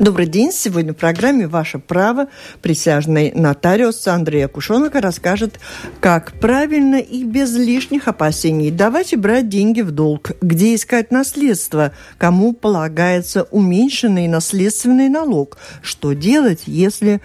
Добрый день. Сегодня в программе «Ваше право» присяжный нотариус Андрей Акушонок расскажет, как правильно и без лишних опасений давать и брать деньги в долг, где искать наследство, кому полагается уменьшенный наследственный налог, что делать, если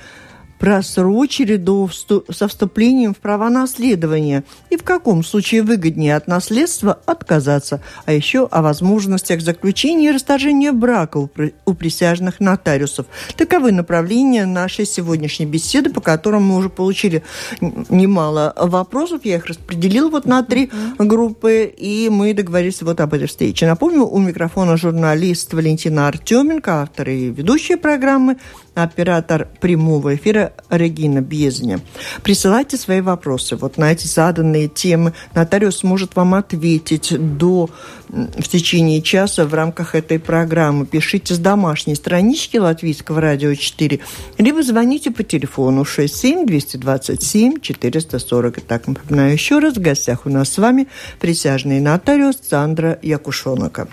просрочили до со вступлением в права наследования и в каком случае выгоднее от наследства отказаться, а еще о возможностях заключения и расторжения брака у, у присяжных нотариусов. Таковы направления нашей сегодняшней беседы, по которым мы уже получили немало вопросов. Я их распределила вот на три группы, и мы договорились вот об этой встрече. Напомню, у микрофона журналист Валентина Артеменко, автор и ведущая программы, оператор прямого эфира Регина Безня. Присылайте свои вопросы вот на эти заданные темы. Нотариус может вам ответить до в течение часа в рамках этой программы. Пишите с домашней странички Латвийского радио 4, либо звоните по телефону 67 227 440. Итак, напоминаю еще раз, в гостях у нас с вами присяжный нотариус Сандра Якушонока.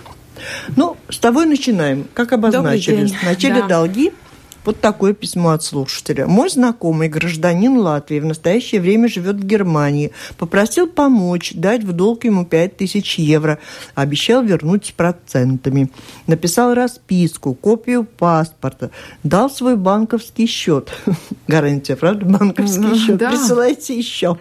Ну, с того и начинаем. Как обозначили, вначале да. долги, вот такое письмо от слушателя. Мой знакомый гражданин Латвии в настоящее время живет в Германии. Попросил помочь, дать в долг ему 5000 евро. Обещал вернуть с процентами. Написал расписку, копию паспорта. Дал свой банковский счет. Гарантия, правда? Банковский счет. Присылайте еще.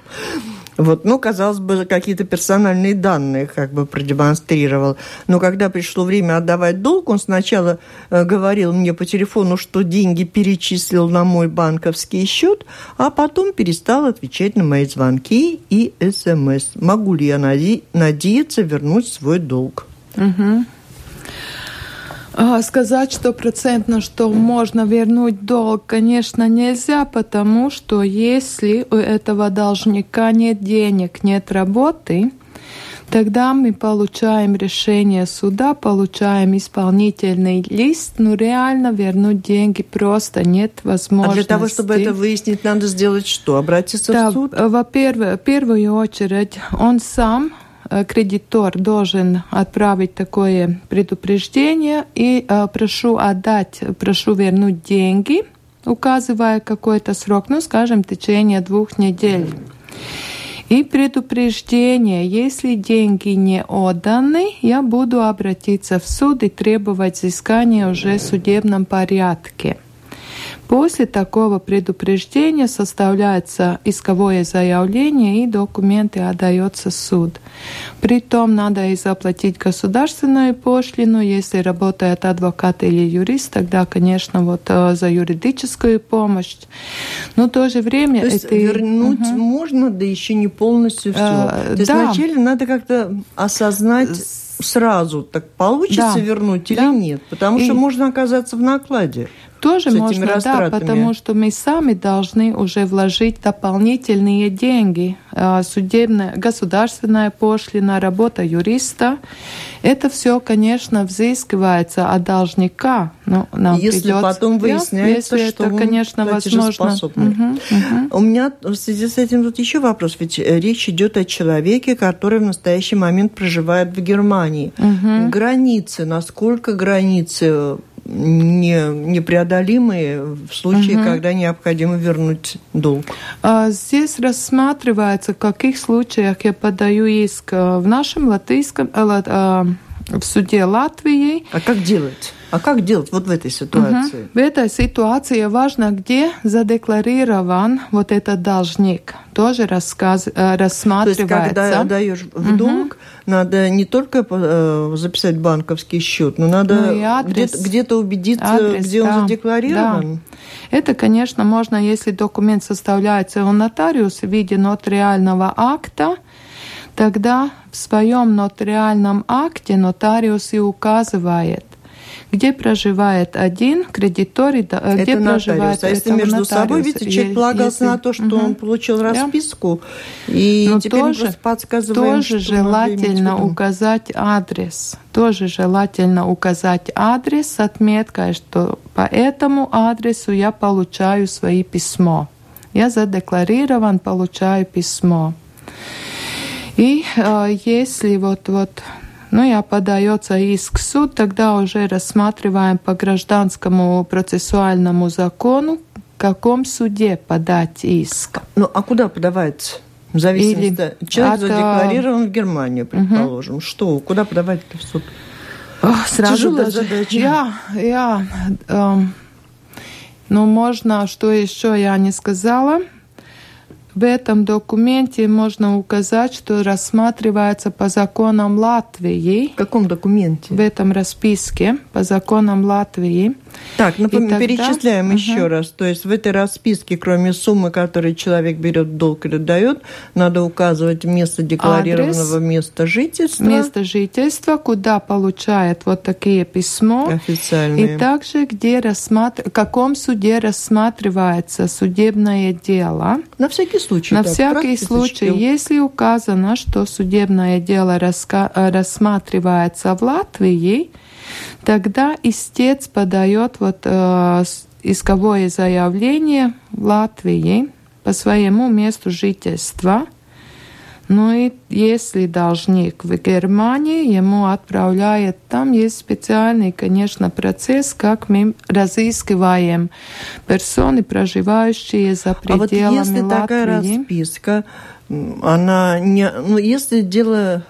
Вот, ну, казалось бы, какие-то персональные данные как бы продемонстрировал. Но когда пришло время отдавать долг, он сначала э, говорил мне по телефону, что деньги перечислил на мой банковский счет, а потом перестал отвечать на мои звонки и СМС. Могу ли я наде- надеяться вернуть свой долг? Угу. А, сказать стопроцентно, что можно вернуть долг, конечно, нельзя, потому что если у этого должника нет денег, нет работы, тогда мы получаем решение суда, получаем исполнительный лист, но реально вернуть деньги просто нет возможности. А для того, чтобы это выяснить, надо сделать что? Обратиться да, в суд? Во-первых, в первую очередь, он сам кредитор должен отправить такое предупреждение и э, прошу отдать, прошу вернуть деньги, указывая какой-то срок, ну, скажем, в течение двух недель. И предупреждение, если деньги не отданы, я буду обратиться в суд и требовать взыскания уже в судебном порядке. После такого предупреждения составляется исковое заявление и документы отдается суд. Притом надо и заплатить государственную пошлину, если работает адвокат или юрист, тогда, конечно, вот э, за юридическую помощь. Но в то же время... То есть это... вернуть угу. можно, да еще не полностью все. А, то есть да. вначале надо как-то осознать сразу, так получится да. вернуть или да. нет, потому и... что можно оказаться в накладе тоже можно, да, потому что мы сами должны уже вложить дополнительные деньги. А, судебная, государственная пошлина, работа юриста. Это все, конечно, взыскивается от должника. Ну, нам если придется, потом выясняется, если что это, конечно, возможно. Угу, угу. У меня в связи с этим тут еще вопрос. Ведь э, речь идет о человеке, который в настоящий момент проживает в Германии. Угу. Границы, насколько границы не, непреодолимые в случае, угу. когда необходимо вернуть долг. А здесь рассматривается, в каких случаях я подаю иск э, в нашем латвийском, э, э, в суде Латвии. А как делать? А как делать вот в этой ситуации? Угу. В этой ситуации важно, где задекларирован вот этот должник. Тоже рассказ, рассматривается. То есть, когда даешь в долг, угу. надо не только э, записать банковский счет, но надо ну где-то, где-то убедиться, адрес, где да. он задекларирован. Да. Это, конечно, можно, если документ составляется у нотариуса в виде нотариального акта, тогда в своем нотариальном акте нотариус и указывает, где проживает один кредитор, и э, где это проживает а если между нотариус. собой, видите, человек полагался если... на то, что угу. он получил расписку, да. и Но теперь тоже, мы подсказываем, тоже желательно указать адрес. Тоже желательно указать адрес с отметкой, что по этому адресу я получаю свои письмо. Я задекларирован, получаю письмо. И э, если вот, вот Ну, я подается иск в суд, тогда уже рассматриваем по гражданскому процессуальному закону, в каком суде подать иск. Ну, а куда подавать? В зависимости Или Человек от... задекларирован в Германию, предположим. Угу. Что? Куда подавать в суд? Ох, сразу Тяжелая даже... задача. Я, я, эм, ну, можно, что еще я не сказала – в этом документе можно указать, что рассматривается по законам Латвии. В каком документе? В этом расписке по законам Латвии. Так, напомню, тогда... перечисляем угу. еще раз. То есть в этой расписке, кроме суммы, которую человек берет в долг или дает, надо указывать место декларированного Адрес, места жительства. Место жительства, куда получает вот такие письма. Официальные. И также, где рассматр... в каком суде рассматривается судебное дело. На всякий случай. На всякий случай, если указано, что судебное дело раска... рассматривается в Латвии, тогда истец подает вот э, исковое заявление в Латвии по своему месту жительства. Ну и если должник в Германии, ему отправляет, там есть специальный, конечно, процесс, как мы разыскиваем персоны, проживающие за пределами а вот если Латвии. такая расписка, она не, ну если дело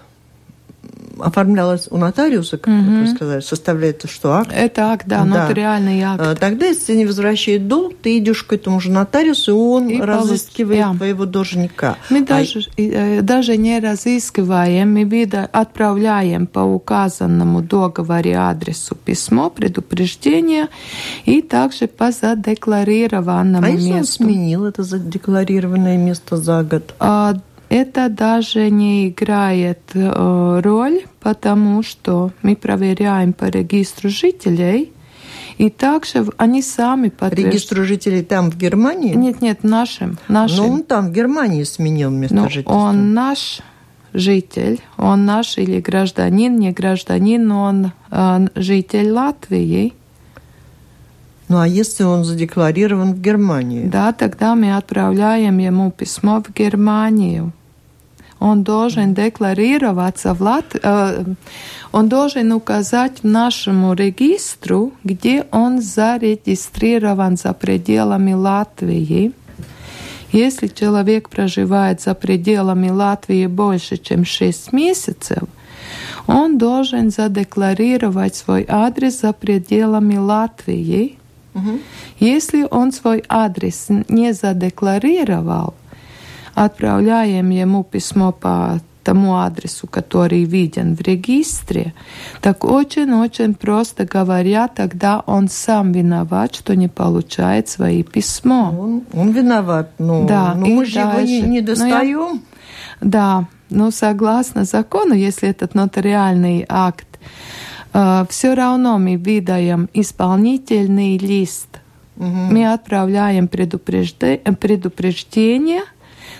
оформлялось у нотариуса, как угу. вы сказали, составляется что, акт? Это акт, да, да. нотариальный акт. А, тогда, если не возвращает долг, ты идешь к этому же нотариусу, и он и разыскивает получ... твоего должника. Мы а... даже, э, даже не разыскиваем, мы отправляем по указанному договоре адресу письмо, предупреждение, и также по задекларированному а месту. если он сменил это задекларированное место за год? А, это даже не играет э, роль, потому что мы проверяем по регистру жителей, и также они сами подтверждают. Регистру жителей там, в Германии? Нет, нет, нашим. нашим. Но он там, в Германии, сменил место Но жительства. Он наш житель, он наш или гражданин, не гражданин, но он э, житель Латвии. Ну а если он задекларирован в Германии? Да, тогда мы отправляем ему письмо в Германию он должен декларироваться в Лат... Э, он должен указать нашему регистру, где он зарегистрирован за пределами Латвии. Если человек проживает за пределами Латвии больше, чем 6 месяцев, он должен задекларировать свой адрес за пределами Латвии. Угу. Если он свой адрес не задекларировал, отправляем ему письмо по тому адресу, который виден в регистре, так очень-очень просто говоря, тогда он сам виноват, что не получает свои письма. Он, он виноват, но, да, но мы же его не, не достаем. Ну, я, да, но согласно закону, если этот нотариальный акт, э, все равно мы выдаем исполнительный лист. Угу. Мы отправляем предупреждение –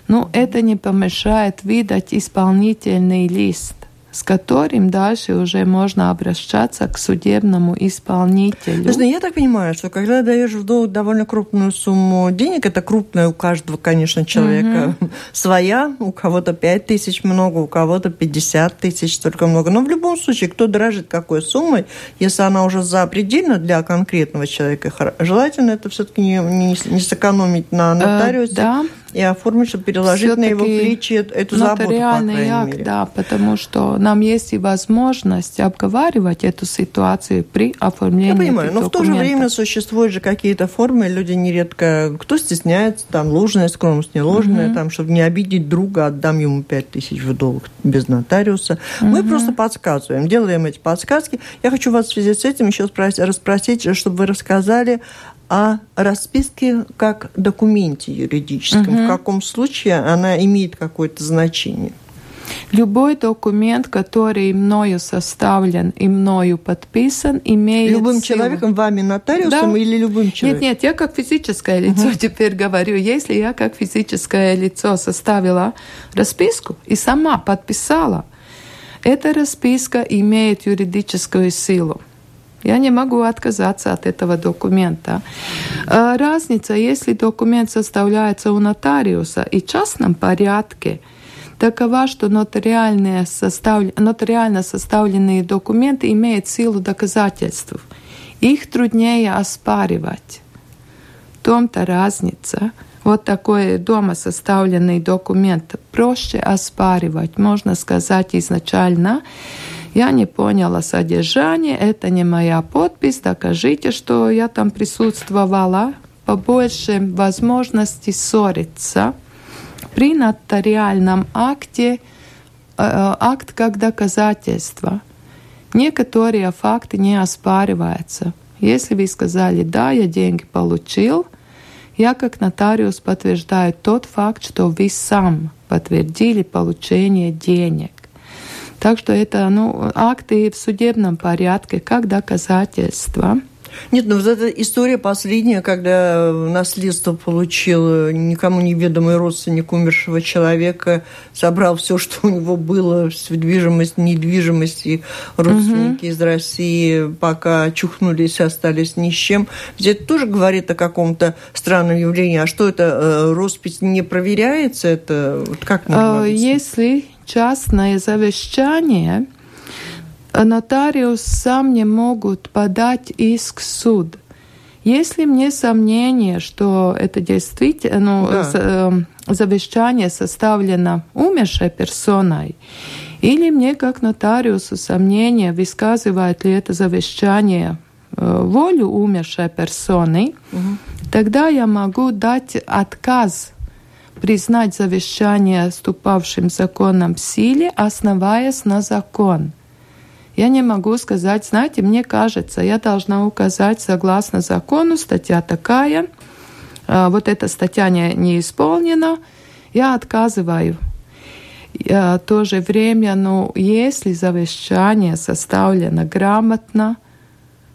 но это не помешает выдать исполнительный лист с которым дальше уже можно обращаться к судебному исполнителю. Подожди, я так понимаю, что когда даешь в долг довольно крупную сумму денег, это крупная у каждого, конечно, человека угу. своя, у кого-то 5 тысяч много, у кого-то 50 тысяч только много. Но в любом случае, кто дрожит какой суммой, если она уже запредельна для конкретного человека, желательно это все-таки не, не, не сэкономить на э, нотариусе. Э, да и оформить, чтобы переложить на его плечи эту заботу, по акт, мере. да, потому что нам есть и возможность обговаривать эту ситуацию при оформлении Я понимаю, но в то же время существуют же какие-то формы, люди нередко, кто стесняется, там, ложная скромность, не ложная, угу. там, чтобы не обидеть друга, отдам ему пять тысяч в долг без нотариуса. Угу. Мы просто подсказываем, делаем эти подсказки. Я хочу вас в связи с этим еще расспросить, чтобы вы рассказали о расписке как документе юридическом. Угу. В каком случае она имеет какое-то значение? Любой документ, который мною составлен и мною подписан, имеет Любым силу. человеком, вами нотариусом да. или любым человеком? Нет, нет, я как физическое лицо угу. теперь говорю. Если я как физическое лицо составила расписку и сама подписала, эта расписка имеет юридическую силу. Я не могу отказаться от этого документа. А, разница, если документ составляется у нотариуса и в частном порядке, такова, что нотариальные состав... нотариально составленные документы имеют силу доказательств. Их труднее оспаривать. В том-то разница. Вот такой дома составленный документ проще оспаривать, можно сказать изначально. Я не поняла содержание, это не моя подпись, докажите, что я там присутствовала. Побольше возможности ссориться. При нотариальном акте э, акт как доказательство. Некоторые факты не оспариваются. Если вы сказали, да, я деньги получил, я как нотариус подтверждаю тот факт, что вы сам подтвердили получение денег. Так что это ну, акты в судебном порядке как доказательство. Нет, ну вот эта история последняя, когда наследство получил никому неведомый родственник умершего человека, собрал все, что у него было, недвижимость, недвижимость, и родственники угу. из России пока чухнулись, остались ни с чем. Ведь это тоже говорит о каком-то странном явлении. А что это, э, роспись не проверяется? Это как можно а, Если частное завещание, нотариус сам не могут подать иск в суд. Если мне сомнение, что это действительно ну, да. Эм, завещание составлено умершей персоной, или мне как нотариусу сомнение, высказывает ли это завещание э, волю умершей персоны, угу. тогда я могу дать отказ признать завещание ступавшим законом силе, основаясь на закон. Я не могу сказать, знаете, мне кажется, я должна указать согласно закону, статья такая, а, вот эта статья не, не исполнена, я отказываю. В то же время, ну, если завещание составлено грамотно,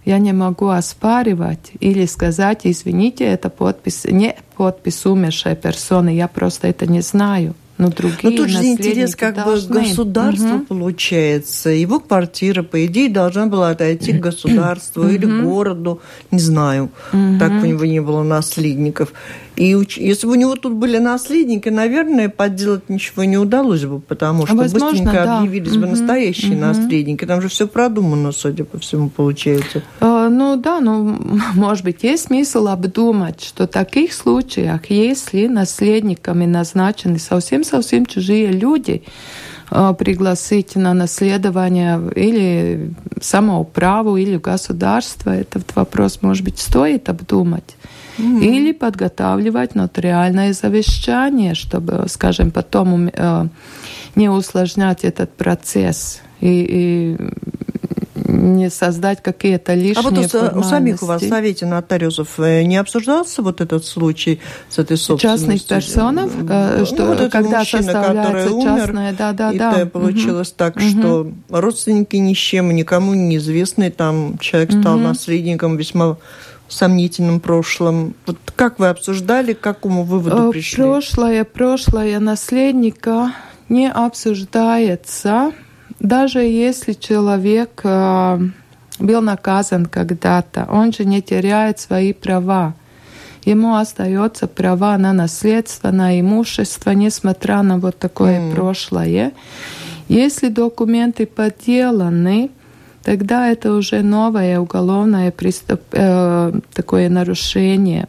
я не могу оспаривать или сказать, извините, это подпись, не подпись умершей персоны, я просто это не знаю. Но другие Но тут же интерес как должны. бы государства угу. получается. Его квартира, по идее, должна была отойти к государству или городу, не знаю. Так у него не было наследников. И если бы у него тут были наследники, наверное, подделать ничего не удалось бы, потому что Возможно, быстренько да. объявились угу. бы настоящие угу. наследники. Там же все продумано, судя по всему, получается. А, ну да, ну, может быть, есть смысл обдумать, что в таких случаях, если наследниками назначены совсем-совсем чужие люди, а, пригласить на наследование или самоуправу, или государство, этот вопрос, может быть, стоит обдумать. Mm-hmm. или подготавливать нотариальное завещание, чтобы, скажем, потом э, не усложнять этот процесс. И, и не создать какие-то лишние А вот у, у самих у вас в Совете нотариусов э, не обсуждался вот этот случай с этой собственностью? Частных персонов? Э, ну, что, ну, вот когда мужчина, составляется умер, да, да, и да. И получилось угу. так, что угу. родственники ни с чем, никому неизвестный, там человек стал угу. наследником весьма сомнительном прошлом. Вот как вы обсуждали, к какому выводу э, пришли? Прошлое, прошлое наследника не обсуждается, даже если человек э, был наказан когда-то, он же не теряет свои права. Ему остается права на наследство, на имущество, несмотря на вот такое mm. прошлое. Если документы подделаны, тогда это уже новое уголовное приступ, э, такое нарушение.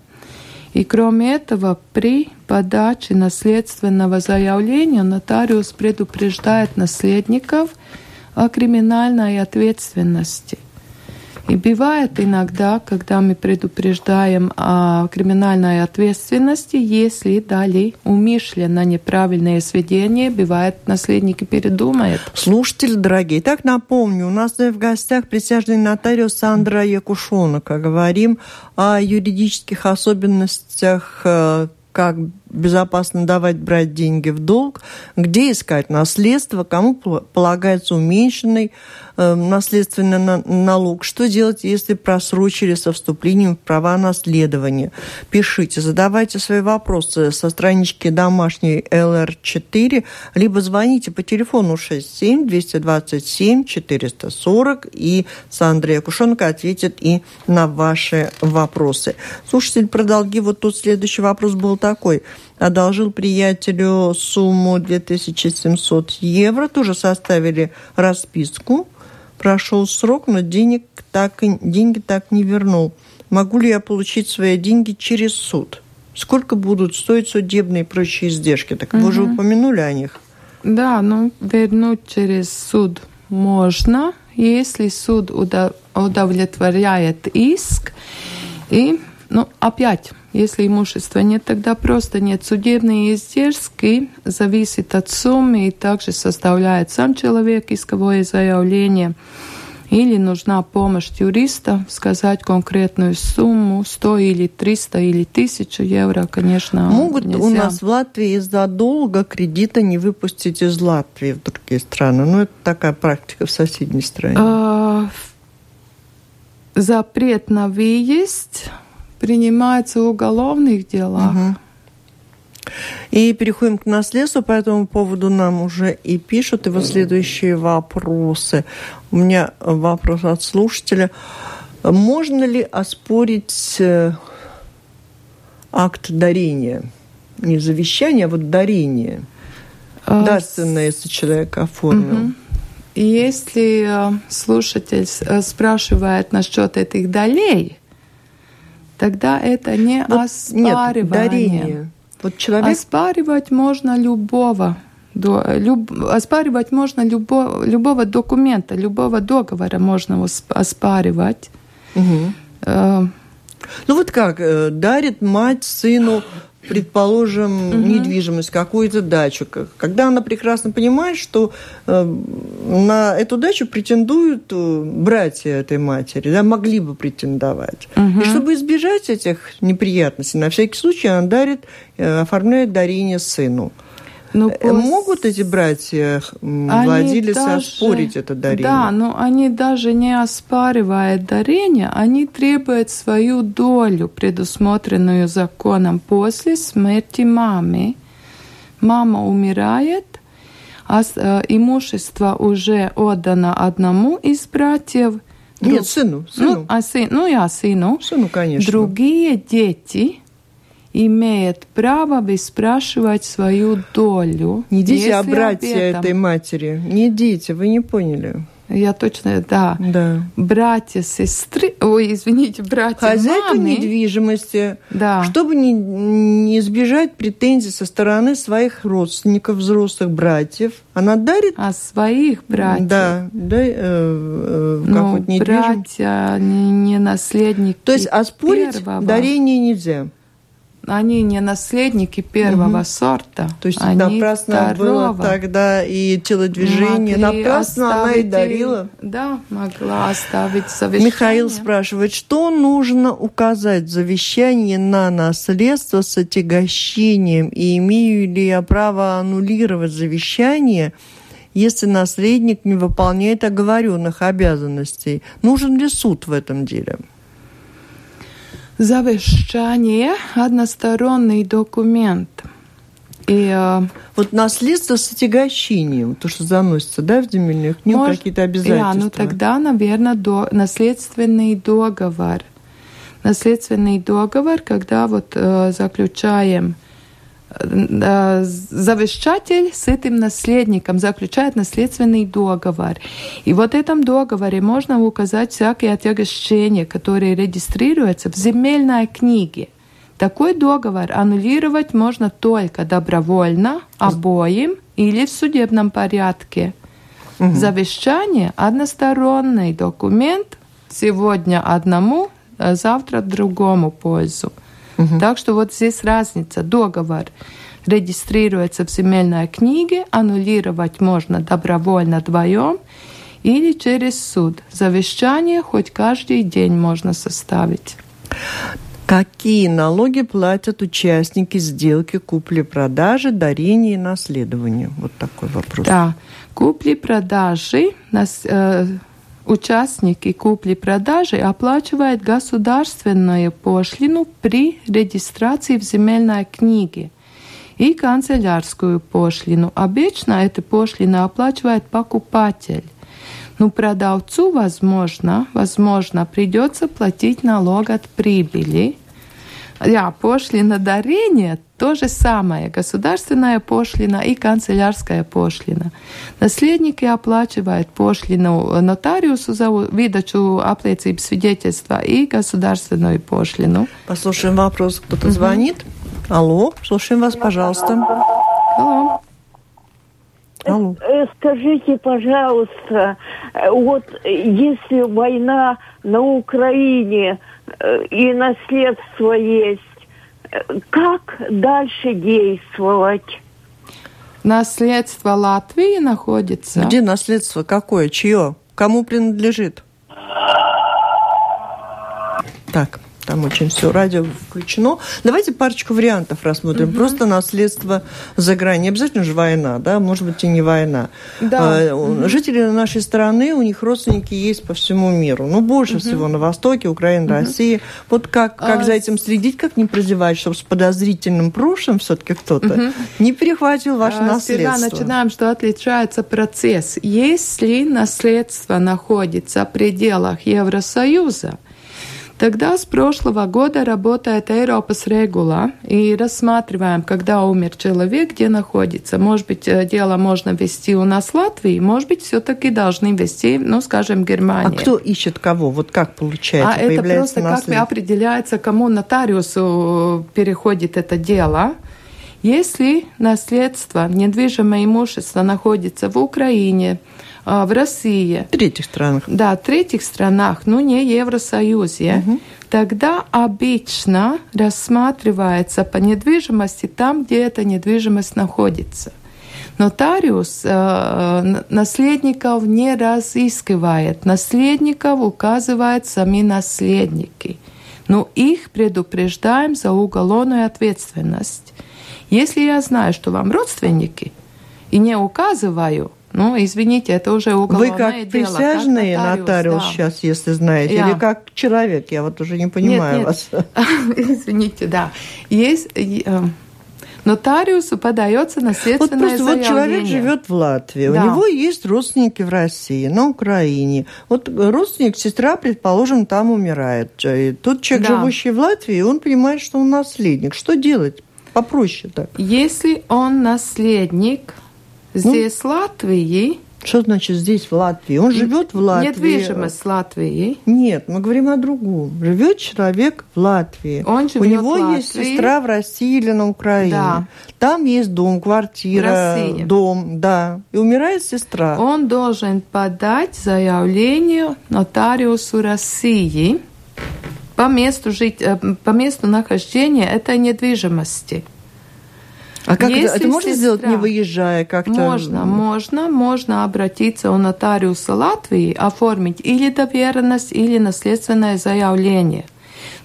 И кроме этого, при подаче наследственного заявления нотариус предупреждает наследников о криминальной ответственности. И бывает иногда, когда мы предупреждаем о криминальной ответственности, если дали умышленно неправильное сведения, бывает, наследники передумают. Слушатели дорогие, так напомню, у нас в гостях присяжный нотариус Сандра Якушонок. Говорим о юридических особенностях э, как безопасно давать, брать деньги в долг, где искать наследство, кому полагается уменьшенный наследственный на, налог, что делать, если просрочили со вступлением в права наследования. Пишите, задавайте свои вопросы со странички домашней LR4, либо звоните по телефону 67 227 440, и Сандра Кушенко ответит и на ваши вопросы. Слушатель, про долги, вот тут следующий вопрос был такой – одолжил приятелю сумму 2700 евро, тоже составили расписку. Прошел срок, но денег так, деньги так не вернул. Могу ли я получить свои деньги через суд? Сколько будут стоить судебные и прочие издержки? Так угу. вы уже упомянули о них. Да, ну вернуть через суд можно, если суд удовлетворяет иск. И, ну, опять, если имущества нет, тогда просто нет. Судебные издержки зависят от суммы и также составляет сам человек исковое заявление. Или нужна помощь юриста, сказать конкретную сумму, 100 или 300 или 1000 евро, конечно, Могут нельзя. у нас в Латвии из-за долга кредита не выпустить из Латвии в другие страны? Ну, это такая практика в соседней стране. А, запрет на выезд принимается в уголовных делах. Угу. И переходим к наследству. По этому поводу нам уже и пишут. И вот следующие вопросы. У меня вопрос от слушателя. Можно ли оспорить э, акт дарения? Не завещание, а вот дарение. А, Дарственное, если человек оформил. Угу. Если э, слушатель э, спрашивает насчет этих долей, тогда это не вот оспаривание. Нет, дарение. Вот человек... Оспаривать можно любого. До, люб, оспаривать можно любо, любого документа, любого договора можно оспаривать. Угу. Э, ну вот как, э, дарит мать сыну предположим, угу. недвижимость, какую-то дачу, когда она прекрасно понимает, что э, на эту дачу претендуют э, братья этой матери, да, могли бы претендовать. Угу. И чтобы избежать этих неприятностей, на всякий случай она дарит, э, оформляет дарение сыну. Ну, пос... Могут эти братья владельцы даже... оспорить это дарение? Да, но они даже не оспаривают дарение, они требуют свою долю, предусмотренную законом после смерти мамы. Мама умирает, а э, имущество уже отдано одному из братьев. Нет, сыну. сыну. Ну, а сын, ну я сыну. Сыну, конечно. Другие дети имеет право выспрашивать свою долю. Не дети, а братья этом... этой матери. Не дети, вы не поняли. Я точно, да. Да. Братья, сестры, ой, извините, братья, Хозяйка мамы, недвижимости, да. чтобы не, не избежать претензий со стороны своих родственников, взрослых братьев, она дарит... А своих братьев? Да, да, э, э, как ну, вот братья, не, не наследники То есть оспорить первого. дарение нельзя? Они не наследники первого угу. сорта. То есть они напрасно второго. было тогда и телодвижение, Могли напрасно она и дарила. Да, могла оставить завещание. Михаил спрашивает, что нужно указать в завещании на наследство с отягощением, и имею ли я право аннулировать завещание, если наследник не выполняет оговоренных обязанностей? Нужен ли суд в этом деле? Завещание – односторонний документ. И, э, вот наследство с отягощением, то, что заносится, да, в земельную книгу, какие-то обязательства. Да, ну тогда, наверное, до, наследственный договор. Наследственный договор, когда вот э, заключаем – завещатель с этим наследником заключает наследственный договор. И вот в этом договоре можно указать всякие отягощения, которые регистрируются в земельной книге. Такой договор аннулировать можно только добровольно, обоим или в судебном порядке. Угу. Завещание – односторонний документ, сегодня одному, а завтра другому пользу. Угу. Так что вот здесь разница. Договор регистрируется в земельной книге, аннулировать можно добровольно вдвоем или через суд. Завещание хоть каждый день можно составить. Какие налоги платят участники сделки купли-продажи, дарения и наследования? Вот такой вопрос. Да, купли-продажи, э, участники купли-продажи оплачивают государственную пошлину при регистрации в земельной книге и канцелярскую пошлину. Обычно эта пошлина оплачивает покупатель. Но продавцу, возможно, возможно, придется платить налог от прибыли. Ja, пошлина дарения то же самое. Государственная пошлина и канцелярская пошлина. Наследники оплачивают пошлину нотариусу за выдачу apliecības свидетельства и государственную пошлину. Послушаем вопрос. Кто-то звонит? Алло, слушаем вас, пожалуйста. Алло. Алло. Э, Скажите, пожалуйста, э, вот если война на Украине э, и наследство есть, э, как дальше действовать? Наследство Латвии находится. Где наследство какое? Чье? Кому принадлежит? Так, там очень все радио включено. Давайте парочку вариантов рассмотрим. Просто наследство за грани. Не обязательно же война, да, может быть и не война. Да. А, у- Жители нашей страны, у них родственники есть по всему миру. Ну, больше всего на Востоке, Украина, Россия. Вот как, как А, за этим следить, как не прозевать, чтобы с подозрительным прошлым все-таки кто-то не перехватил ваше А, наследство. начинаем, что отличается процесс. Если наследство находится в пределах Евросоюза, Тогда с прошлого года работает Европас регула и рассматриваем, когда умер человек, где находится. Может быть, э, дело можно вести у нас в Латвии, может быть, все-таки должны вести, ну, скажем, А Германия. кто ищет кого? Вот как получается? А это просто как наследство? определяется, кому нотариусу переходит это дело. Если наследство, недвижимое имущество находится в Украине, а, в России, В третьих странах. да, в третьих странах, ну не Евросоюзе, тогда обычно рассматривается по недвижимости там, где эта недвижимость находится. Нотариус э, наследников не разыскивает. Наследников указывают сами наследники. Но их предупреждаем за уголовную ответственность. Если я знаю, что вам родственники, и не указываю, ну, извините, это уже Вы уголовное как дело. присяжный как нотариус, да. сейчас, если знаете, Я. или как человек, я вот уже не понимаю нет, вас. нет. Извините, да. Есть э, нотариусу подается Вот наследственное просто вот человек заявление. живет в Латвии, Да. у него есть родственники в России, на Украине. Вот родственник, сестра, предположим, там умирает. И Тут человек, Да. живущий в Латвии, он понимает, что он наследник. Что делать? Попроще так. Если он наследник здесь в Латвии, Что значит здесь, в Латвии? Он живет в Латвии. недвижимость Латвии, Нет, мы говорим о другом. Живет человек в Латвии. Он У живет него в есть Латвии. сестра в России или на Украине. Да. Там есть дом, квартира, дом, да. И умирает сестра. он должен подать заявление нотариусу России по месту, жить, э, по месту нахождения этой недвижимости. А как это, если это можно сестра- сделать, не выезжая как-то? Можно, можно, можно обратиться у нотариуса Латвии, оформить или доверенность, или наследственное заявление.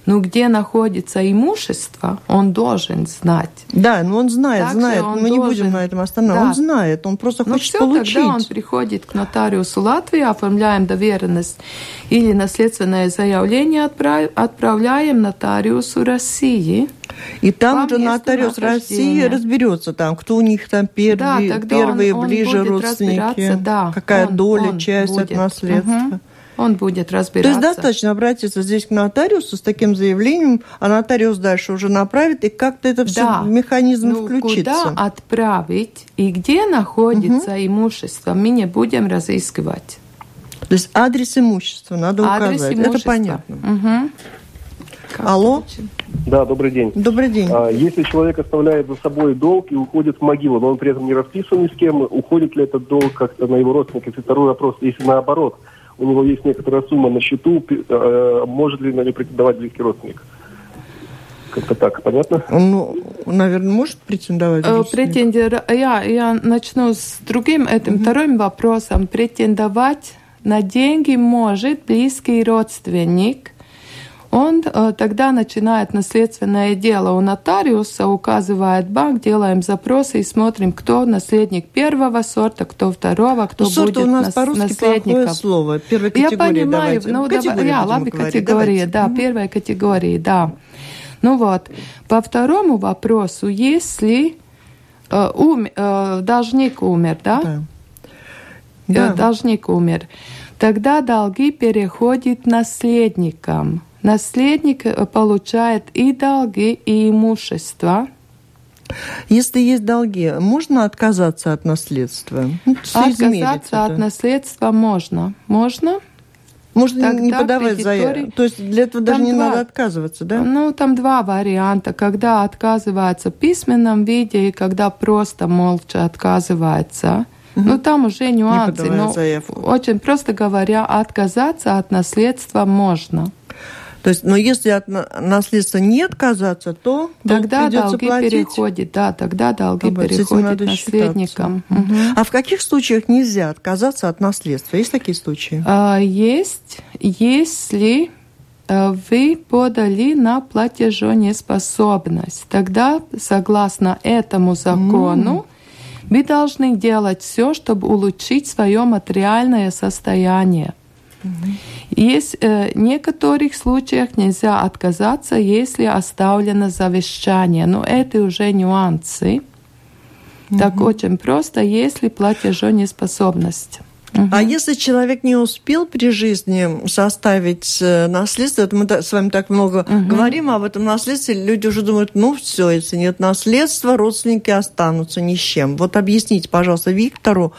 Но где находится имущество, он должен знать. Да, но он знает, Также знает. он Мы не должен- будем на этом останавливаться. Да. Он знает, он просто Ну хочет все, получить. тогда он приходит к нотариусу Латвии, оформляем доверенность или наследственное заявление, отправ- отправляем нотариусу России. И там уже нотариус России разберется, там, кто у них там первые, Да, тогда он- первые он ближе родственники, да, какая он- доля, он часть будет. от наследства. Мгм. Он будет То разбираться. есть достаточно обратиться здесь к нотариусу с таким заявлением, а нотариус дальше уже направит, и как-то это все Да. механизм Ну, включится. Куда отправить и где находится имущество, мы не будем разыскивать. То есть адрес имущества надо Адрес указать. имущества. Это понятно. Как Алло? это? Да, добрый день. Добрый день. А, Если человек оставляет за собой долг и уходит в могилу, но он при этом не расписан ни с кем, уходит ли этот долг как-то на его родственников? И второй вопрос, если наоборот, у него есть некоторая сумма на счету, э, может ли на нее претендовать близкий родственник? Как-то так, понятно? Ну, наверное, может претендовать? Э, претендер- Я, я начну с другим этим вторым вопросом. Претендовать на деньги может близкий родственник. Он э, тогда начинает наследственное дело у нотариуса, указывает банк, делаем запросы и смотрим, кто наследник первого сорта, кто второго, кто Ну, будет у нас нас- наследником. слово. Первой Я категории понимаю, давайте. ну, Категории давай, я, будем ладно, говорить, категории, да, Мгм. первой категории, да. Ну вот, по второму вопросу, если э, ум- э, должник умер, да? Да. Э, Да. Должник умер, тогда долги переходят наследникам. Наследник э, получает и долги, и имущество. Если есть долги, можно отказаться от наследства? Ну, отказаться от наследства можно. Можно. Можно Тогда не подавать заявку. То есть для этого даже не два, надо отказываться, да? Ну, там два варианта. Когда отказывается в письменном виде и когда просто молча отказывается. Угу. Ну, там уже нюансы. Не но заявку. очень просто говоря, отказаться от наследства можно. То есть, но если от наследства не отказаться, то тогда долги платить. переходят, да, тогда долги Об, переходят наследникам. Угу. А в каких случаях нельзя отказаться от наследства? Есть такие случаи? А, есть, если э, вы подали на платежонеспособность. Тогда, согласно этому закону, mm. вы должны делать все, чтобы улучшить свое материальное состояние. Есть э, некоторых случаях нельзя отказаться, если оставлено завещание, но это уже нюансы. Угу. Так очень просто, если платежонеспособность. Угу. А если человек не успел при жизни составить э, наследство, это мы с вами так много угу. говорим об этом наследстве, люди уже думают, ну все, если нет наследства, родственники останутся ни с чем. Вот объясните, пожалуйста, Виктору,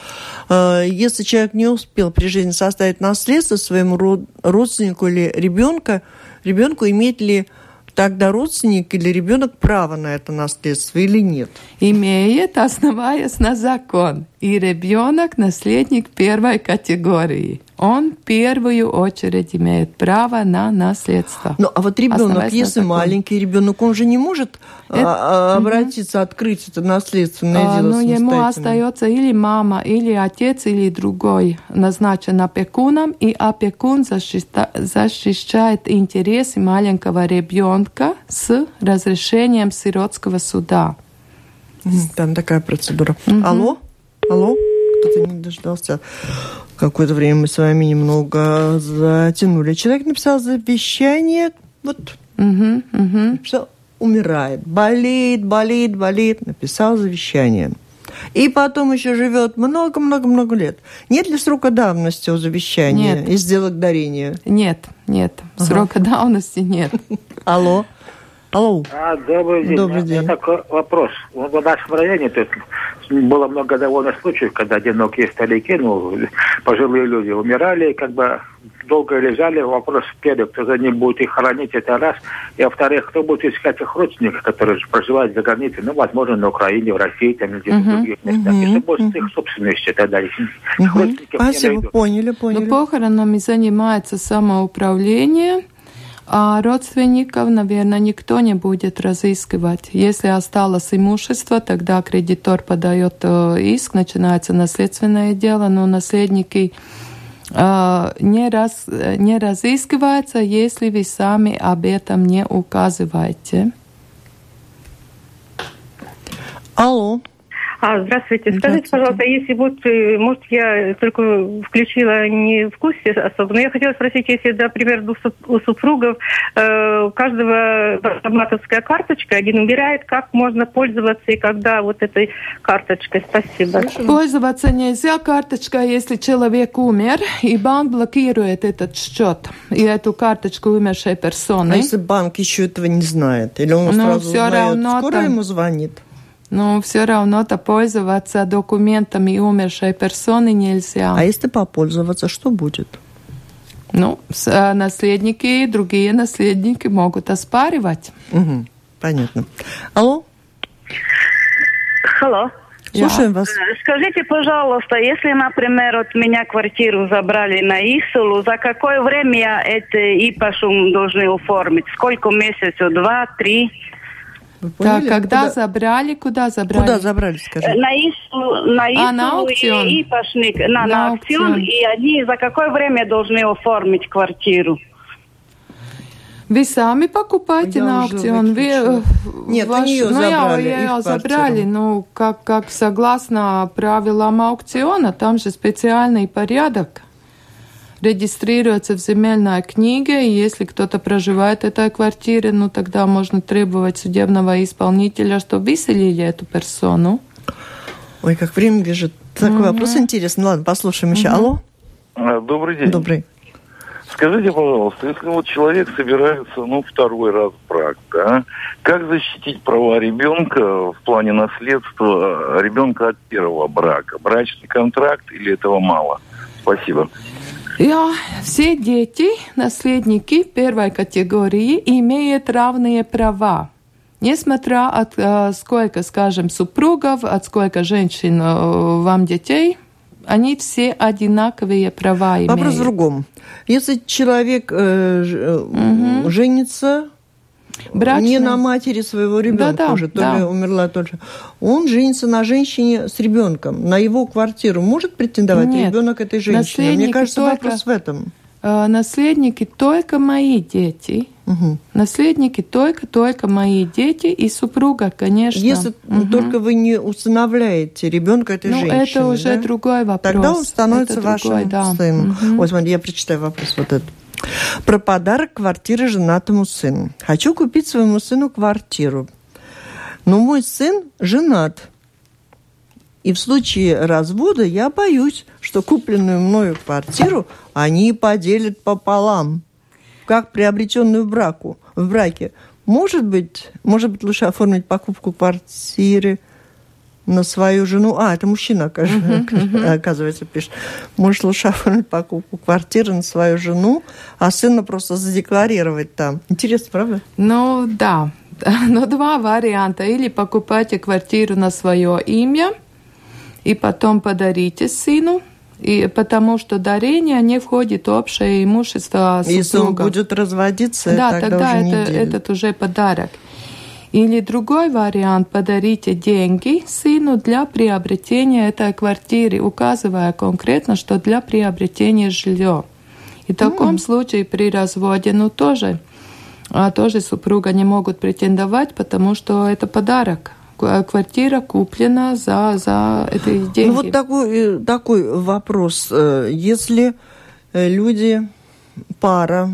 э, если человек не успел при жизни составить наследство своему родственнику или ребенка, ребенку имеет ли тогда родственник или ребенок право на это наследство или нет? Имеет, основаясь на закон. И ребенок наследник первой категории. Он в первую очередь имеет право на наследство. Ну, а вот ребенок, если маленький ребенок, он же не может а, это... а, обратиться, угу. открыть это наследственное а, дело Ну, ему остается или мама, или отец, или другой назначен опекуном, и опекун защита... защищает интересы маленького ребенка с разрешением сиротского суда. Там такая процедура. Угу. Алло? Алло? Кто-то не дождался. Какое-то время мы с вами немного затянули. Человек написал завещание, вот угу, угу. написал, умирает, болит, болит, болит, написал завещание. И потом еще живет много-много-много лет. Нет ли срока давности у завещания нет. и сделок дарения? Нет, нет. Ага. Срока давности нет. Алло. Алло. А, добрый день. Добрый день. У меня такой вопрос. В нашем районе тут было много довольно случаев, когда одинокие старики, ну, пожилые люди умирали, как бы долго лежали, вопрос вперед, кто за ним будет их хоронить, это раз. И во-вторых, кто будет искать их родственников, которые проживают за границей, ну, возможно, на Украине, в России, там где-то uh-huh. в других местах. Uh-huh. И что будет с их собственностью тогда, uh-huh. Спасибо, поняли, поняли. Ну, похоронами занимается самоуправление, а родственников, наверное, никто не будет разыскивать. Если осталось имущество, тогда кредитор подает э, иск, начинается наследственное дело, но наследники э, не, раз, не разыскиваются, если вы сами об этом не указываете. Алло. А, здравствуйте. Скажите, пожалуйста, если вот, э, может, я только включила не в курсе особо, но я хотела спросить, если, например, у супругов э, у каждого банковская карточка, один умирает, как можно пользоваться и когда вот этой карточкой? Спасибо. Пользоваться нельзя карточкой, если человек умер, и банк блокирует этот счет и эту карточку умершей персоны. А если банк еще этого не знает? Или он ну, сразу все узнает, равно скоро там... ему звонит? Но все равно-то пользоваться документами умершей персоны нельзя. А если попользоваться, что будет? Ну, э, наследники и другие наследники могут оспаривать. Угу, понятно. Алло? Алло. Слушаем вас. Э, скажите, пожалуйста, если, например, от меня квартиру забрали на Исулу, за какое время я это ИПАШУМ должны оформить? Сколько месяцев? Два, три? Так, когда куда? забрали, куда забрали? Куда забрали, скажи? На ИСУ, на ИСУ а, на аукцион. и ИПАшник, на, на, на аукцион, аукцион, и они за какое время должны оформить квартиру? Вы сами покупаете я на аукцион? Вы, э, Нет, ваш... ее ну, забрали. Я, ее забрали, ну, как, как согласно правилам аукциона, там же специальный порядок регистрируется в земельной книге, и если кто-то проживает в этой квартире, ну тогда можно требовать судебного исполнителя, чтобы выселили эту персону. Ой, как время бежит. Такой угу. вопрос интересный. Ладно, послушаем еще. Угу. Алло? А, добрый день. Добрый. Скажите, пожалуйста, если вот человек собирается, ну, второй раз в брак, да, как защитить права ребенка в плане наследства ребенка от первого брака? Брачный контракт или этого мало? Спасибо. Ja, все дети, наследники первой категории, имеют равные права. Несмотря от э, сколько, скажем, супругов, от сколько женщин э, вам детей, они все одинаковые права имеют. Вопрос в другом. Если человек э, угу. женится Брачный. не на матери своего ребенка да, да, уже, то да. ли умерла, то ли. Он женится на женщине с ребенком. На его квартиру может претендовать Нет. ребенок этой женщины? Мне кажется, только, вопрос в этом. Э, наследники только мои дети. Угу. Наследники только только мои дети и супруга, конечно. Если угу. только вы не усыновляете ребенка этой ну, женщины. это уже да? другой вопрос. Тогда он становится это вашим другой, да. сыном. Угу. Вот смотри, я прочитаю вопрос вот этот. Про подарок квартиры женатому сыну. Хочу купить своему сыну квартиру. Но мой сын женат. И в случае развода я боюсь, что купленную мною квартиру они поделят пополам, как приобретенную в, браку, в браке. Может быть, может быть, лучше оформить покупку квартиры на свою жену. А, это мужчина, оказывается, пишет. Лучше оформить покупку квартиры на свою жену, а сына просто задекларировать там. Интересно, правда? Ну, да. Но два варианта. Или покупайте квартиру на свое имя – и потом подарите сыну, и потому что дарение не входит в общее имущество супруга. Если он будет разводиться, да, тогда, тогда уже это, этот уже подарок. Или другой вариант – подарите деньги сыну для приобретения этой квартиры, указывая конкретно, что для приобретения жилья. И в таком mm. случае при разводе, ну, тоже, а тоже супруга не могут претендовать, потому что это подарок. Э, квартира куплена за, за эти деньги. Ну вот такой, э, такой вопрос. Э, если люди, пара,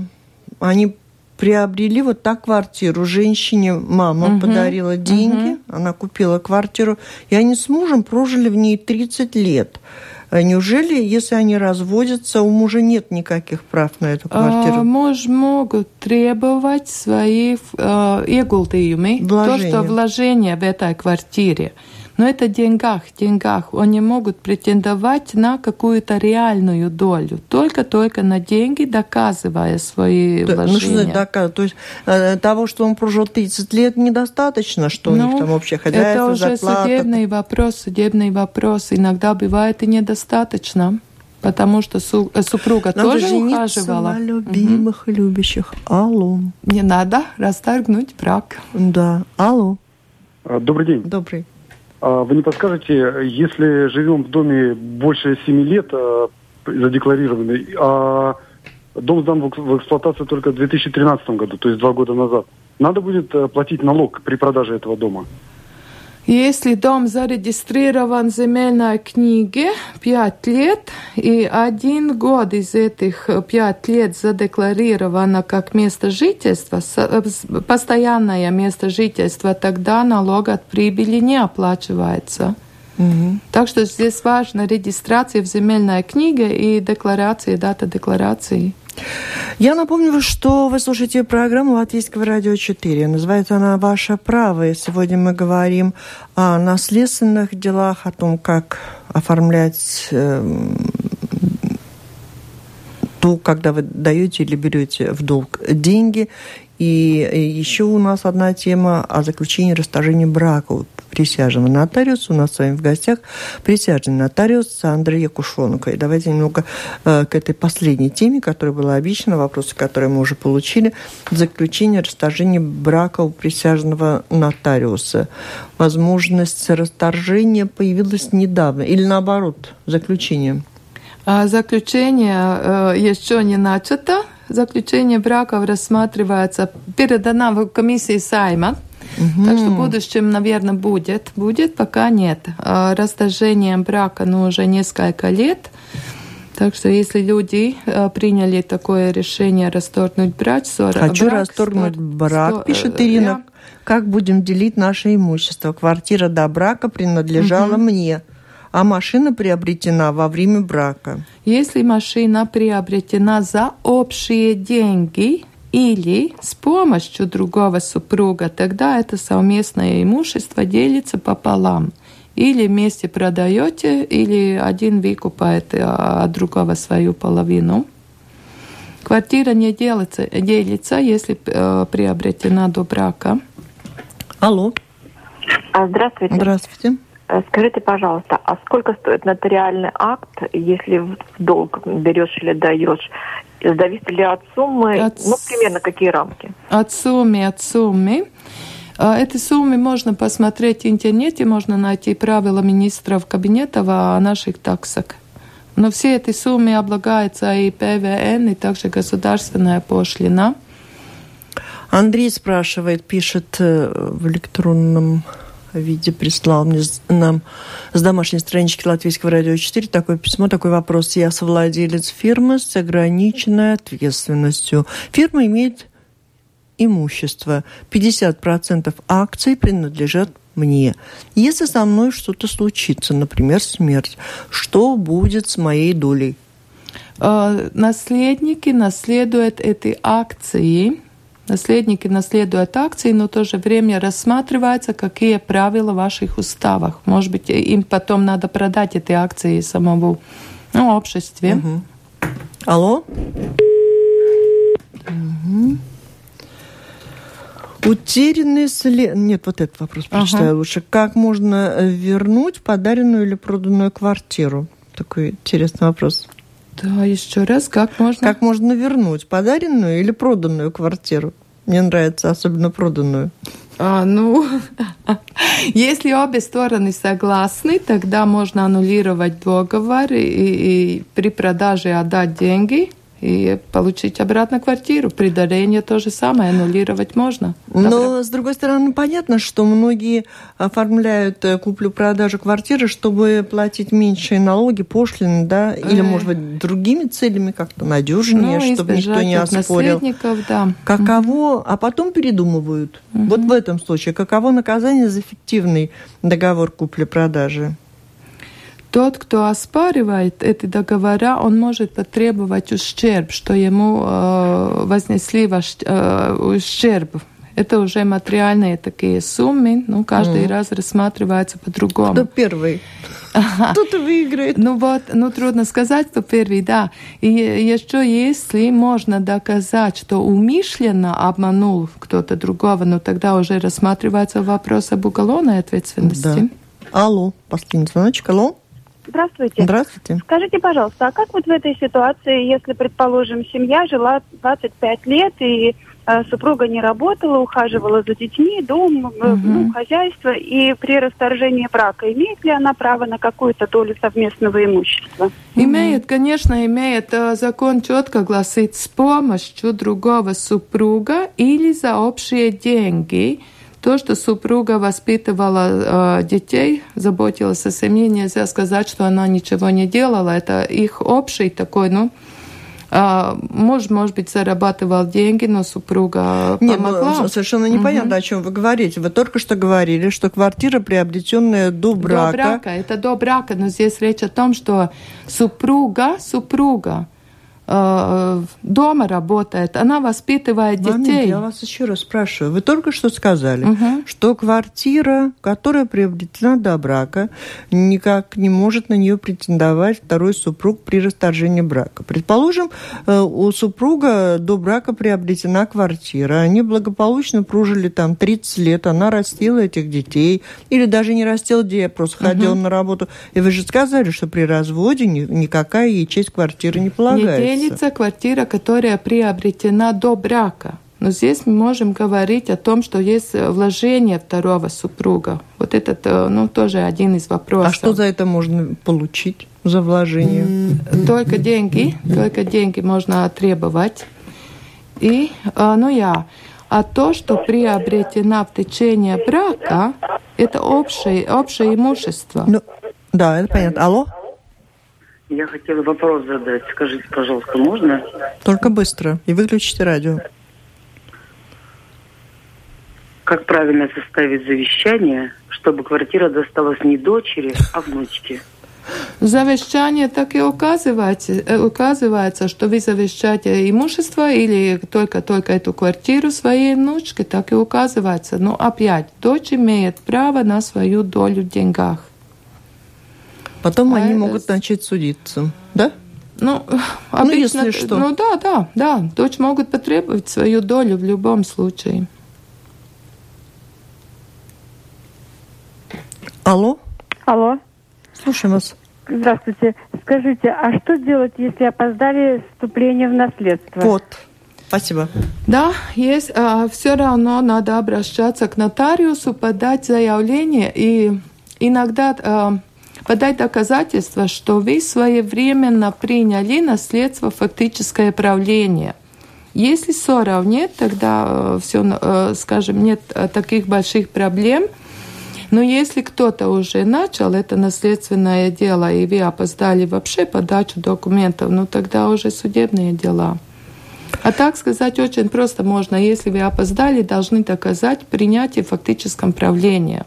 они приобрели вот так квартиру. Женщине мама угу, подарила деньги, угу. она купила квартиру, и они с мужем прожили в ней 30 лет. А неужели, если они разводятся, у мужа нет никаких прав на эту квартиру? А, муж могут требовать свои э, ieguldījumi, то, что вложение в этой квартире. Но это деньгах, деньгах. Они могут претендовать на какую-то реальную долю, только-только на деньги, доказывая свои да, вложения. Ну, что доказывать? То есть э, того, что он прожил 30 лет, недостаточно, что ну, у них там общее хозяйство, Это уже зарплата. судебный вопрос, судебный вопрос. Иногда бывает и недостаточно. Потому что су э, супруга Надо тоже ухаживала. на любимых, угу. любящих. Алло. Не надо расторгнуть брак. Да. Алло. А, добрый день. Добрый. А вы не подскажете, если живем в доме больше 7 лет, а, задекларированный, а дом сдан в эксплуатацию только в 2013 году, то есть два года назад, надо будет э, платить налог при продаже этого дома? Если дом зарегистрирован в земельной книге 5 лет, и один год из этих 5 лет задекларировано как место жительства, э, постоянное место жительства, тогда налог от прибыли не оплачивается. Угу. Так что здесь важна регистрация в земельной книге и декларация, дата декларации. Я напомню, что вы слушаете программу Латвийского радио 4. Называется она «Ваше право». И сегодня мы говорим о наследственных делах, о том, как оформлять э, то, когда вы даете или берете в долг деньги. И еще у нас одна тема о заключении расторжения брака присяжного нотариуса. У нас с вами в гостях присяжный нотариус Андрей Якушонко. И давайте немного э, к этой последней теме, которая была обещана, вопросы, которые мы уже получили. Заключение расторжения брака у присяжного нотариуса. Возможность расторжения появилась недавно. Или наоборот, заключение? А заключение э, еще не начато. Заключение браков рассматривается, передана в комиссии Сайма Угу. Так что в будущем, наверное, будет. Будет, пока нет. А расторжением брака, ну, уже несколько лет. Так что если люди э, приняли такое решение расторгнуть брак, ссор, Хочу брак, расторгнуть ссор, брак, ссор, пишет Ирина. Я... Как будем делить наше имущество? Квартира до брака принадлежала угу. мне. А машина приобретена во время брака. Если машина приобретена за общие деньги или с помощью другого супруга, тогда это совместное имущество делится пополам. Или вместе продаете, или один выкупает а, от другого свою половину. Квартира не делится, делится если э, приобретена до брака. Алло. А, Здравствуйте. Здравствуйте. Э, Скажите, пожалуйста, а сколько стоит нотариальный акт, если в долг берешь или даешь? Зависит ли от суммы? От Ну, примерно какие рамки? От суммы, от суммы. А, Эти суммы можно посмотреть в интернете, можно найти правила министров кабинетов о наших таксах. Но все эти суммы облагаются и ПВН, и также государственная пошлина. Андрей спрашивает, пишет э, в электронном виде, прислал мне нам с домашней странички Латвийского радио 4 такое письмо, такой вопрос. Я совладелец фирмы с ограниченной ответственностью. Фирма имеет имущество. 50% акций принадлежат мне. Если со мной что-то случится, например, смерть, что будет с моей долей? Э, Наследники наследуют эти акции. Наследники наследуют акции, но в то же время рассматривается, какие правила в ваших уставах. Может быть, им потом надо продать эти акции самому ну, обществе. Алло? Мгм. Утерянный след... Нет, вот этот вопрос Ага. прочитаю лучше. Как можно вернуть подаренную или проданную квартиру? Такой интересный вопрос. Да, еще раз, как можно? Как можно вернуть подаренную или проданную квартиру? Мне нравится особенно проданную. А, ну, если обе стороны согласны, тогда можно аннулировать договор и, и при продаже отдать деньги и получить обратно квартиру. При дарении то же самое, аннулировать можно. Но, с другой стороны, понятно, что многие оформляют э, куплю-продажу квартиры, чтобы платить меньшие налоги, пошлины, да, или, Э. может быть, другими целями как-то надежнее, Ну, чтобы никто не оспорил. да. Каково, а потом передумывают. Вот в этом случае, каково наказание за фиктивный договор купли-продажи? Тот, кто оспаривает эти договора, он может потребовать ущерб, что ему э, вознесли ваш, э, ущерб. Это уже материальные такие суммы, ну, каждый раз рассматривается по-другому. Кто первый? Кто-то выиграет. Ну вот, ну трудно сказать, кто первый, да. И еще если можно доказать, что умышленно обманул кто-то другого, ну тогда уже рассматривается вопрос об уголовной ответственности. Да. Алло, последний звоночек. Алло, Здравствуйте. здравствуйте. Скажите, пожалуйста, а как вот в этой ситуации, если, предположим, семья жила 25 лет и э, супруга не работала, ухаживала за детьми, дом, э, ну, хозяйство, и при расторжении брака имеет ли она право на какую-то долю совместного имущества? Имеет, конечно, имеет. э, Закон четко гласит с помощью другого супруга или за общие деньги. То, что супруга воспитывала э, детей, заботилась о семье, нельзя сказать, что она ничего не делала. Это их общий такой, ну, э, муж, может быть, зарабатывал деньги, но супруга Нет, помогла. ну, совершенно непонятно, о чем вы говорите. Вы только что говорили, что квартира, приобретенная до брака, До брака, это до брака, но здесь речь о том, что супруга, супруга дома работает, она воспитывает Момент, детей. я вас еще раз спрашиваю. Вы только что сказали, Мгм. что квартира, которая приобретена до брака, никак не может на нее претендовать второй супруг при расторжении брака. Предположим, э, у супруга до брака приобретена квартира, они благополучно прожили там 30 лет, она растила этих детей, или даже не растила детей, а просто ходила на работу. И вы же сказали, что при разводе ни- никакая ей часть квартиры не Не полагается. Делится квартира, которая приобретена до брака. Но здесь мы можем говорить о том, что есть э, вложение второго супруга. Вот этот, э, ну, тоже один из вопросов. А что за это можно получить, за вложение? Только деньги, только деньги можно требовать. И, а, ну я, а то, что приобретено в течение брака, это общее, общее имущество. Ну, да, это понятно. Алло? Я хотела вопрос задать. Скажите, пожалуйста, можно? Только быстро. И выключите радио. Как правильно составить завещание, чтобы квартира досталась не дочери, а внучке? Завещание так и указывается, э, указывается, что вы завещаете имущество или только-только эту квартиру своей внучке, так и указывается. Но опять, дочь имеет право на свою долю в деньгах. Потом а они это... могут начать судиться, да? Ну, обычно, ну, если что. Ну, да, да, да. Дочь могут потребовать свою долю в любом случае. Алло? Алло. Слушаем вас. Здравствуйте. Скажите, а что делать, если опоздали вступление в наследство? Вот. Спасибо. Да, есть. А, все равно надо обращаться к нотариусу, подать заявление и иногда а, подать доказательство, что вы своевременно приняли наследство фактическое правление. Если ссоров нет, тогда э, все, э, скажем, нет э, таких больших проблем – но если кто-то уже начал это наследственное дело, и вы опоздали вообще подачу документов, ну тогда уже судебные дела. А так сказать очень просто можно. Если вы опоздали, должны доказать принятие фактическом правления.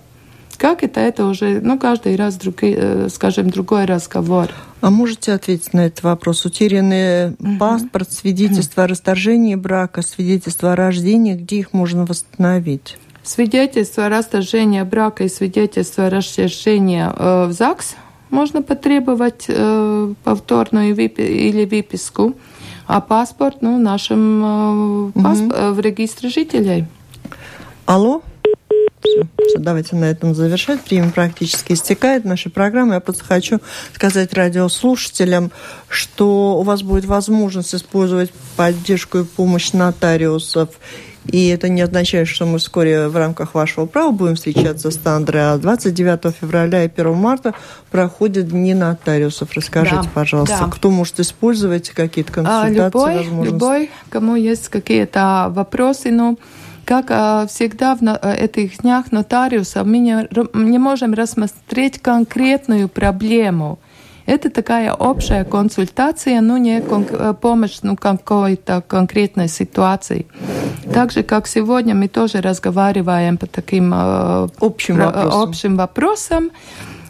Как это, это уже, ну, каждый раз, другой, э, скажем, другой разговор. А можете ответить на этот вопрос? Утерянный угу. паспорт, свидетельство о расторжении брака, свидетельство о рождении, где их можно восстановить? Свидетельство о расторжении брака и свидетельство о расторжении э, в ЗАГС можно потребовать э, повторную вип или выписку, а паспорт ну, в нашем э, пасп угу. в регистре жителей. Алло? Все, все, давайте на этом завершать. Время практически истекает нашей программы. Я просто хочу сказать радиослушателям, что у вас будет возможность использовать поддержку и помощь нотариусов и это не означает, что мы вскоре в рамках вашего права будем встречаться с Тандрой, а 29 февраля и 1 марта проходят дни нотариусов. Расскажите, да, пожалуйста, да. кто может использовать какие-то а, консультации, любой, возможности? Любой, кому есть какие-то вопросы, но как а, всегда в этих днях нотариуса мы не, можем рассмотреть конкретную проблему – это такая общая консультация, но не кон- э, помощь ну, какой-то конкретной ситуации. Так же, как сегодня мы тоже разговариваем по таким э, общим, про, вопросам. общим вопросам.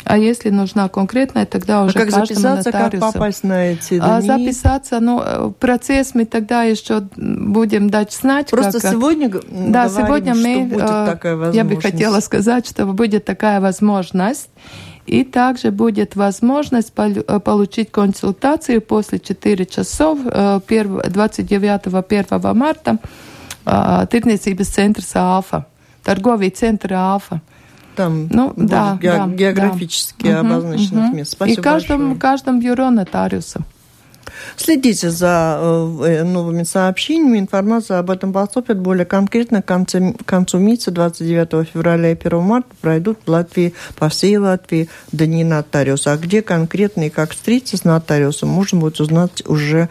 А если нужна конкретная, тогда а уже а как записаться, нотариусу. как попасть на эти дни? А записаться, ну, э, процесс мы тогда еще будем дать знать. Просто как... сегодня Да, сегодня мы... Будет такая возможность. Я бы хотела сказать, что будет такая возможность. И также будет возможность э, получить консультацию после 4 часов 29-1 э, марта Tirniecības центра Алфа, торговый центр Алфа. Там ну, да, ге- да, географически да. обозначенных угу. мест. Спасибо И каждом, большое. каждом бюро нотариуса. Следите за э, новыми сообщениями. Информация об этом поступит более конкретно к концу, к концу месяца, 29 февраля и 1 марта, пройдут в Латвии, по всей Латвии дни нотариуса. А где конкретно и как встретиться с нотариусом, можно будет узнать уже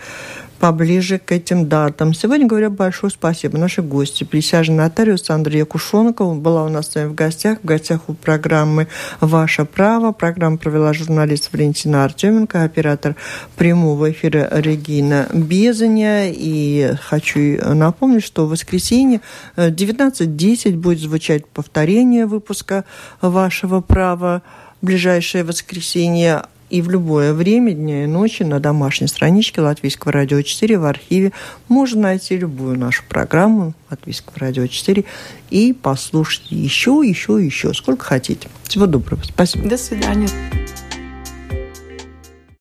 поближе к этим датам. Сегодня говорю большое спасибо. Наши гости, присяжный нотариус Андрея Кушонкова, была у нас с вами в гостях, в гостях у программы «Ваше право». Программу провела журналист Валентина Артеменко, оператор прямого эфира Регина Безаня. И хочу напомнить, что в воскресенье 19.10 э, будет звучать повторение выпуска «Вашего права» ближайшее воскресенье и в любое время дня и ночи на домашней страничке Латвийского радио 4 в архиве можно найти любую нашу программу Латвийского радио 4 и послушать еще, еще, еще, сколько хотите. Всего доброго. Спасибо. До свидания.